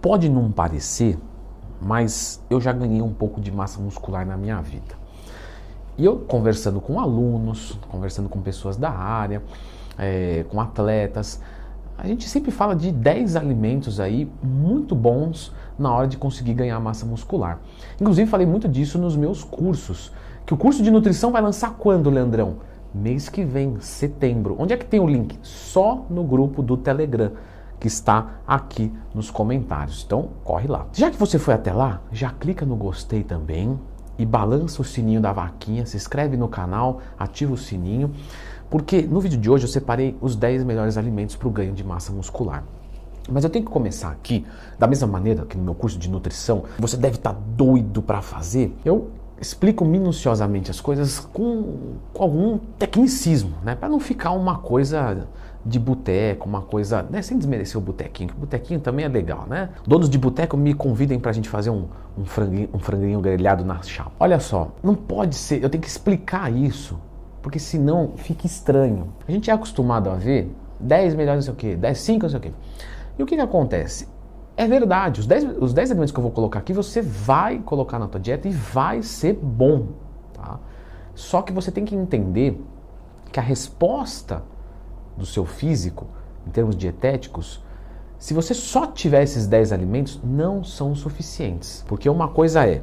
Pode não parecer, mas eu já ganhei um pouco de massa muscular na minha vida. E eu conversando com alunos, conversando com pessoas da área, é, com atletas, a gente sempre fala de 10 alimentos aí muito bons na hora de conseguir ganhar massa muscular. Inclusive falei muito disso nos meus cursos. Que o curso de nutrição vai lançar quando, Leandrão? Mês que vem, setembro. Onde é que tem o link? Só no grupo do Telegram, que está aqui nos comentários. Então, corre lá. Já que você foi até lá, já clica no gostei também e balança o sininho da vaquinha, se inscreve no canal, ativa o sininho, porque no vídeo de hoje eu separei os 10 melhores alimentos para o ganho de massa muscular. Mas eu tenho que começar aqui, da mesma maneira que no meu curso de nutrição, você deve estar tá doido para fazer. Eu explico minuciosamente as coisas com, com algum tecnicismo, né? Para não ficar uma coisa de boteco, uma coisa, né? sem desmerecer o botequinho, que o botequinho também é legal, né? Donos de boteco me convidem para a gente fazer um, um, franguinho, um franguinho grelhado na chapa. Olha só, não pode ser, eu tenho que explicar isso, porque senão fica estranho. A gente é acostumado a ver 10 melhores não sei o quê, 10, 5 não sei o quê. E o que, que acontece? É verdade, os 10, os 10 alimentos que eu vou colocar aqui, você vai colocar na tua dieta e vai ser bom. Tá? Só que você tem que entender que a resposta do seu físico, em termos dietéticos, se você só tiver esses 10 alimentos, não são suficientes. Porque uma coisa é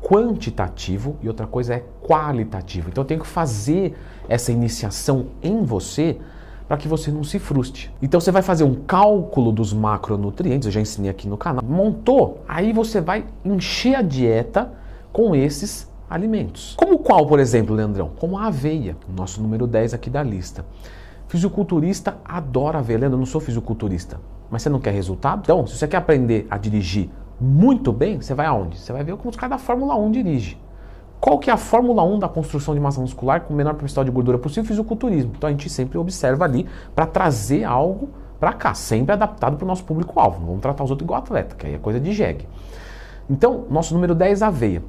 quantitativo e outra coisa é qualitativo. Então eu tenho que fazer essa iniciação em você para que você não se frustre. Então você vai fazer um cálculo dos macronutrientes, eu já ensinei aqui no canal. Montou, aí você vai encher a dieta com esses alimentos. Como qual, por exemplo, Leandrão? Como a aveia, nosso número 10 aqui da lista. Fisiculturista adora aveia. Leandro, eu não sou fisiculturista, mas você não quer resultado? Então, se você quer aprender a dirigir muito bem, você vai aonde? Você vai ver como os caras da Fórmula 1 dirigem. Qual que é a Fórmula 1 da construção de massa muscular com o menor percentual de gordura possível? Fisiculturismo. Então a gente sempre observa ali para trazer algo para cá, sempre adaptado para o nosso público-alvo. Não vamos tratar os outros igual atleta, que aí é coisa de jegue. Então, nosso número 10 aveia.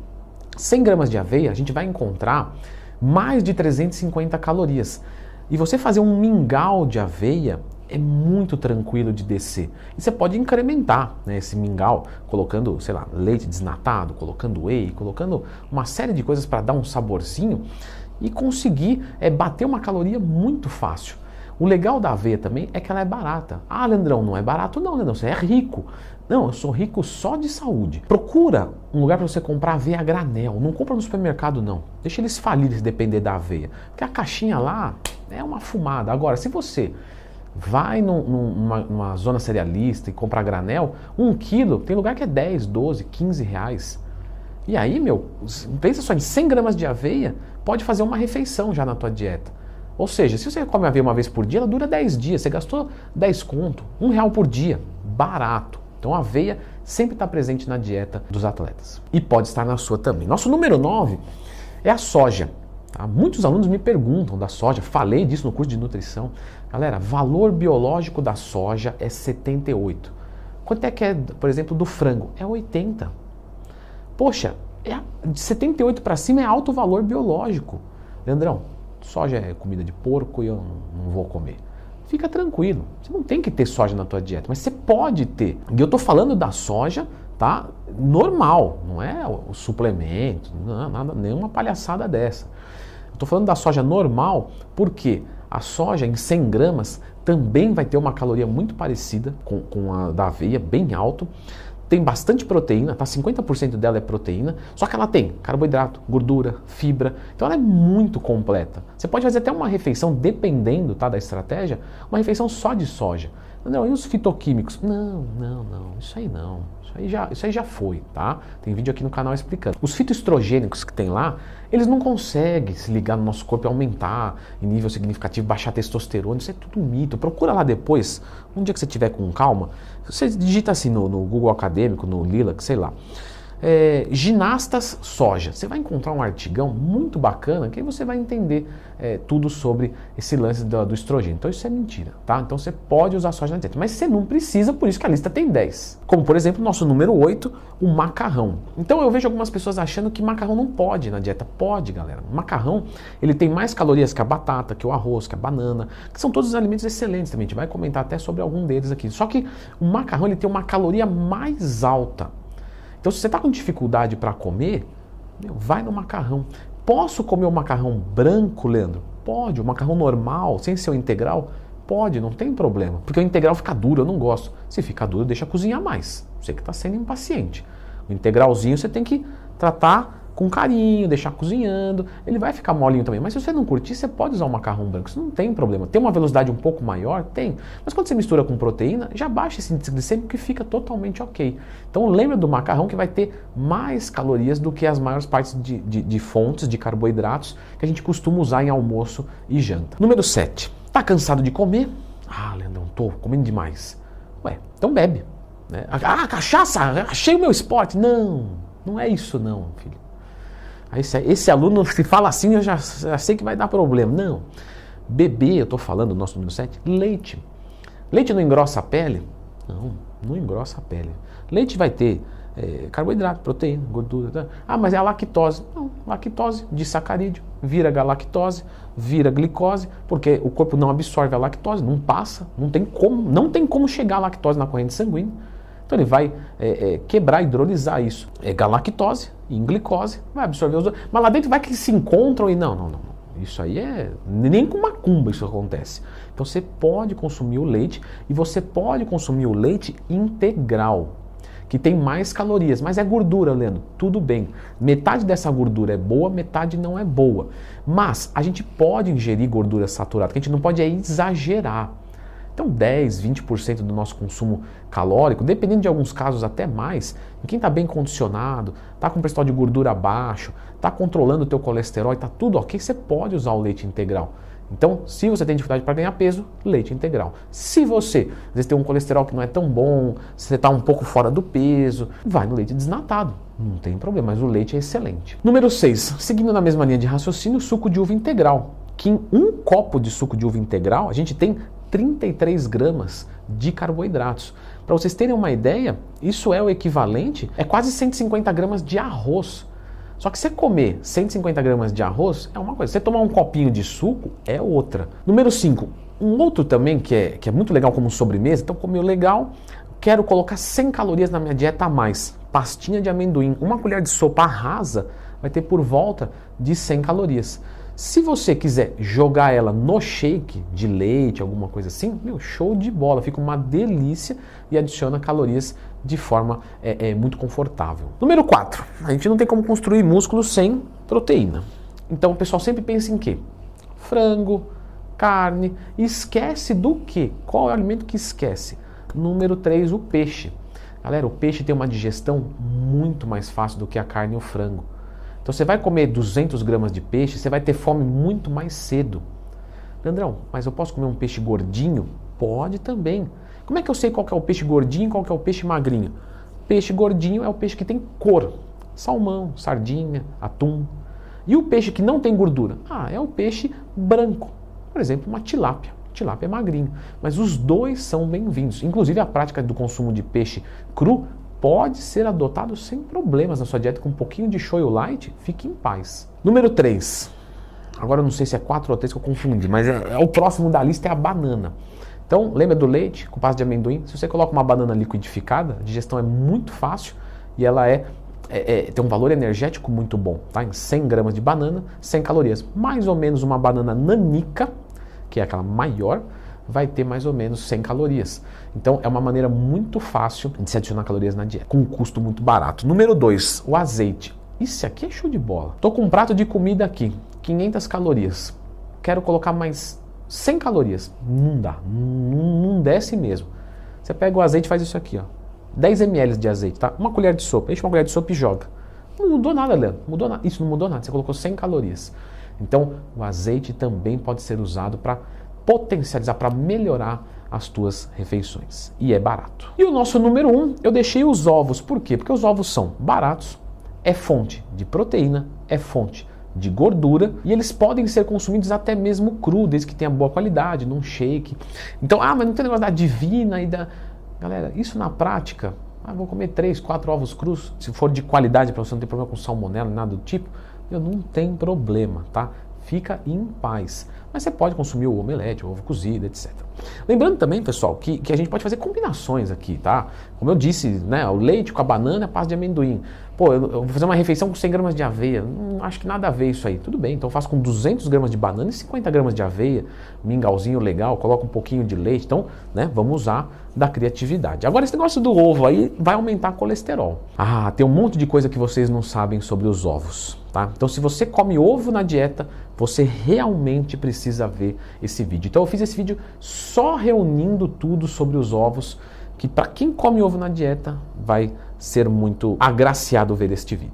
100 gramas de aveia, a gente vai encontrar mais de 350 calorias. E você fazer um mingau de aveia é muito tranquilo de descer. E você pode incrementar né, esse mingau colocando, sei lá, leite desnatado, colocando whey, colocando uma série de coisas para dar um saborzinho e conseguir é, bater uma caloria muito fácil. O legal da aveia também é que ela é barata. Ah, Leandrão, não é barato não, Leandrão, você é rico. Não, eu sou rico só de saúde. Procura um lugar para você comprar aveia a granel. Não compra no supermercado não. Deixa eles falirem se depender da aveia. Porque a caixinha lá é uma fumada. Agora, se você vai num, numa, numa, zona cerealista e compra granel, um quilo, tem lugar que é 10, 12, 15 reais. E aí, meu, pensa só, em 100 gramas de aveia, pode fazer uma refeição já na tua dieta. Ou seja, se você come aveia uma vez por dia, ela dura 10 dias. Você gastou 10 conto, um real por dia. Barato. Então a aveia sempre está presente na dieta dos atletas. E pode estar na sua também. Nosso número 9 é a soja. Tá? Muitos alunos me perguntam da soja, falei disso no curso de nutrição. Galera, valor biológico da soja é 78. Quanto é que é, por exemplo, do frango? É 80. Poxa, é de 78 para cima é alto valor biológico. Leandrão, soja é comida de porco e eu não, não vou comer. Fica tranquilo, você não tem que ter soja na tua dieta, mas você pode ter. E eu estou falando da soja tá? Normal, não é o suplemento, não, nada, nenhuma palhaçada dessa. Estou falando da soja normal porque a soja em 100 gramas também vai ter uma caloria muito parecida com, com a da aveia, bem alto. Tem bastante proteína, tá? 50% dela é proteína, só que ela tem carboidrato, gordura, fibra, então ela é muito completa. Você pode fazer até uma refeição, dependendo tá, da estratégia, uma refeição só de soja. Não, e os fitoquímicos? Não, não, não, isso aí não. Isso aí, já, isso aí já foi, tá? Tem vídeo aqui no canal explicando. Os fitoestrogênicos que tem lá, eles não conseguem se ligar no nosso corpo e aumentar em nível significativo, baixar testosterona. Isso é tudo mito. Procura lá depois, um dia que você tiver com calma, você digita assim no, no Google Acadêmico, no Lilac, sei lá. É, ginastas soja. Você vai encontrar um artigão muito bacana que aí você vai entender é, tudo sobre esse lance do, do, estrogênio. Então isso é mentira, tá? Então você pode usar soja na dieta, mas você não precisa, por isso que a lista tem 10. Como por exemplo, nosso número 8, o macarrão. Então eu vejo algumas pessoas achando que macarrão não pode na dieta. Pode, galera. O macarrão, ele tem mais calorias que a batata, que o arroz, que a banana, que são todos alimentos excelentes também. A gente vai comentar até sobre algum deles aqui. Só que o macarrão, ele tem uma caloria mais alta. Então se você está com dificuldade para comer, meu, vai no macarrão. Posso comer o macarrão branco, Leandro? Pode. O macarrão normal, sem ser o integral? Pode, não tem problema. Porque o integral fica duro, eu não gosto. Se fica duro, deixa cozinhar mais. Você que está sendo impaciente. O integralzinho você tem que tratar com carinho, deixar cozinhando, ele vai ficar molinho também. Mas se você não curtir, você pode usar o macarrão branco, isso não tem problema. Tem uma velocidade um pouco maior? Tem. Mas quando você mistura com proteína, já baixa esse índice glicêmico que fica totalmente ok. Então lembra do macarrão que vai ter mais calorias do que as maiores partes de, de, de fontes de carboidratos que a gente costuma usar em almoço e janta. Número 7. Tá cansado de comer? Ah, Leandrão, tô comendo demais. Ué, então bebe. Né? Ah, cachaça, achei o meu esporte. Não, não é isso não, filho. Esse, esse aluno, se fala assim, eu já, já sei que vai dar problema. Não. Beber, eu estou falando, nosso número 7, leite. Leite não engrossa a pele? Não, não engrossa a pele. Leite vai ter é, carboidrato, proteína, gordura. Tá? Ah, mas é a lactose. Não, lactose de sacarídeo. Vira galactose, vira glicose, porque o corpo não absorve a lactose, não passa, não tem como, não tem como chegar a lactose na corrente sanguínea. Então ele vai é, é, quebrar, hidrolisar isso. É galactose em glicose, vai absorver os outros. Mas lá dentro vai que eles se encontram e não, não, não. Isso aí é. Nem com macumba isso acontece. Então você pode consumir o leite e você pode consumir o leite integral, que tem mais calorias, mas é gordura, Leandro. Tudo bem. Metade dessa gordura é boa, metade não é boa. Mas a gente pode ingerir gordura saturada, que a gente não pode é exagerar. Então 10, 20% do nosso consumo calórico, dependendo de alguns casos até mais, em quem está bem condicionado, está com percentual de gordura baixo, está controlando o teu colesterol, está tudo ok, você pode usar o leite integral. Então, se você tem dificuldade para ganhar peso, leite integral. Se você, às vezes, tem um colesterol que não é tão bom, você está um pouco fora do peso, vai no leite desnatado. Não tem problema, mas o leite é excelente. Número 6. Seguindo na mesma linha de raciocínio, suco de uva integral. Que em um copo de suco de uva integral, a gente tem 33 gramas de carboidratos. Para vocês terem uma ideia, isso é o equivalente, é quase 150 gramas de arroz. Só que você comer 150 gramas de arroz é uma coisa, você tomar um copinho de suco é outra. Número 5, um outro também que é, que é muito legal como sobremesa, então comeu legal, quero colocar 100 calorias na minha dieta a mais. Pastinha de amendoim, uma colher de sopa rasa vai ter por volta de 100 calorias. Se você quiser jogar ela no shake de leite, alguma coisa assim, meu, show de bola, fica uma delícia e adiciona calorias de forma é, é, muito confortável. Número 4, a gente não tem como construir músculo sem proteína. Então o pessoal sempre pensa em quê? Frango, carne, esquece do que? Qual é o alimento que esquece? Número 3, o peixe. Galera, o peixe tem uma digestão muito mais fácil do que a carne e o frango. Então você vai comer 200 gramas de peixe, você vai ter fome muito mais cedo. Leandrão, mas eu posso comer um peixe gordinho? Pode também. Como é que eu sei qual é o peixe gordinho e qual é o peixe magrinho? Peixe gordinho é o peixe que tem cor. Salmão, sardinha, atum. E o peixe que não tem gordura? Ah, é o peixe branco. Por exemplo, uma tilápia. Tilápia é magrinho. Mas os dois são bem-vindos. Inclusive a prática do consumo de peixe cru pode ser adotado sem problemas na sua dieta com um pouquinho de shoyu light, fique em paz. Número 3. Agora eu não sei se é 4 ou 3 que eu confundi, mas é, é, o próximo da lista é a banana. Então, lembra do leite com pasta de amendoim? Se você coloca uma banana liquidificada, a digestão é muito fácil e ela é, é, é tem um valor energético muito bom. Tá? Em 100 gramas de banana, 100 calorias. Mais ou menos uma banana nanica, que é aquela maior, vai ter mais ou menos 100 calorias. Então é uma maneira muito fácil de se adicionar calorias na dieta, com um custo muito barato. Número 2, o azeite. Isso aqui é show de bola. Tô com um prato de comida aqui, 500 calorias. Quero colocar mais 100 calorias. Não dá, não, desce mesmo. Você pega o azeite e faz isso aqui, ó. 10 ml de azeite, tá? Uma colher de sopa, enche uma colher de sopa e joga. Não mudou nada, Leandro. Mudou nada. Isso não mudou nada. Você colocou 100 calorias. Então, o azeite também pode ser usado para potencializar, para melhorar as tuas refeições. E é barato. E o nosso número um, eu deixei os ovos. Por quê? Porque os ovos são baratos, é fonte de proteína, é fonte de gordura e eles podem ser consumidos até mesmo cru, desde que tenha boa qualidade, num shake. Então, ah, mas não tem negócio da divina e da. Galera, isso na prática, ah, vou comer três, quatro ovos crus, se for de qualidade para você não ter problema com salmonela, nada do tipo, eu não tem problema, tá? Fica em paz. Mas você pode consumir o omelete, o ovo cozido, etc. Lembrando também, pessoal, que, que a gente pode fazer combinações aqui, tá? Como eu disse, né, o leite com a banana é pasta de amendoim. Pô, eu, eu, vou fazer uma refeição com 100 gramas de aveia. Não acho que nada a ver isso aí. Tudo bem, então eu faço com 200 gramas de banana e 50 gramas de aveia. Mingauzinho legal, coloco um pouquinho de leite. Então, né, vamos usar da criatividade. Agora, esse negócio do ovo aí vai aumentar colesterol. Ah, tem um monte de coisa que vocês não sabem sobre os ovos. Tá? Então, se você come ovo na dieta, você realmente precisa ver esse vídeo. Então, eu fiz esse vídeo só reunindo tudo sobre os ovos, que para quem come ovo na dieta vai ser muito agraciado ver este vídeo.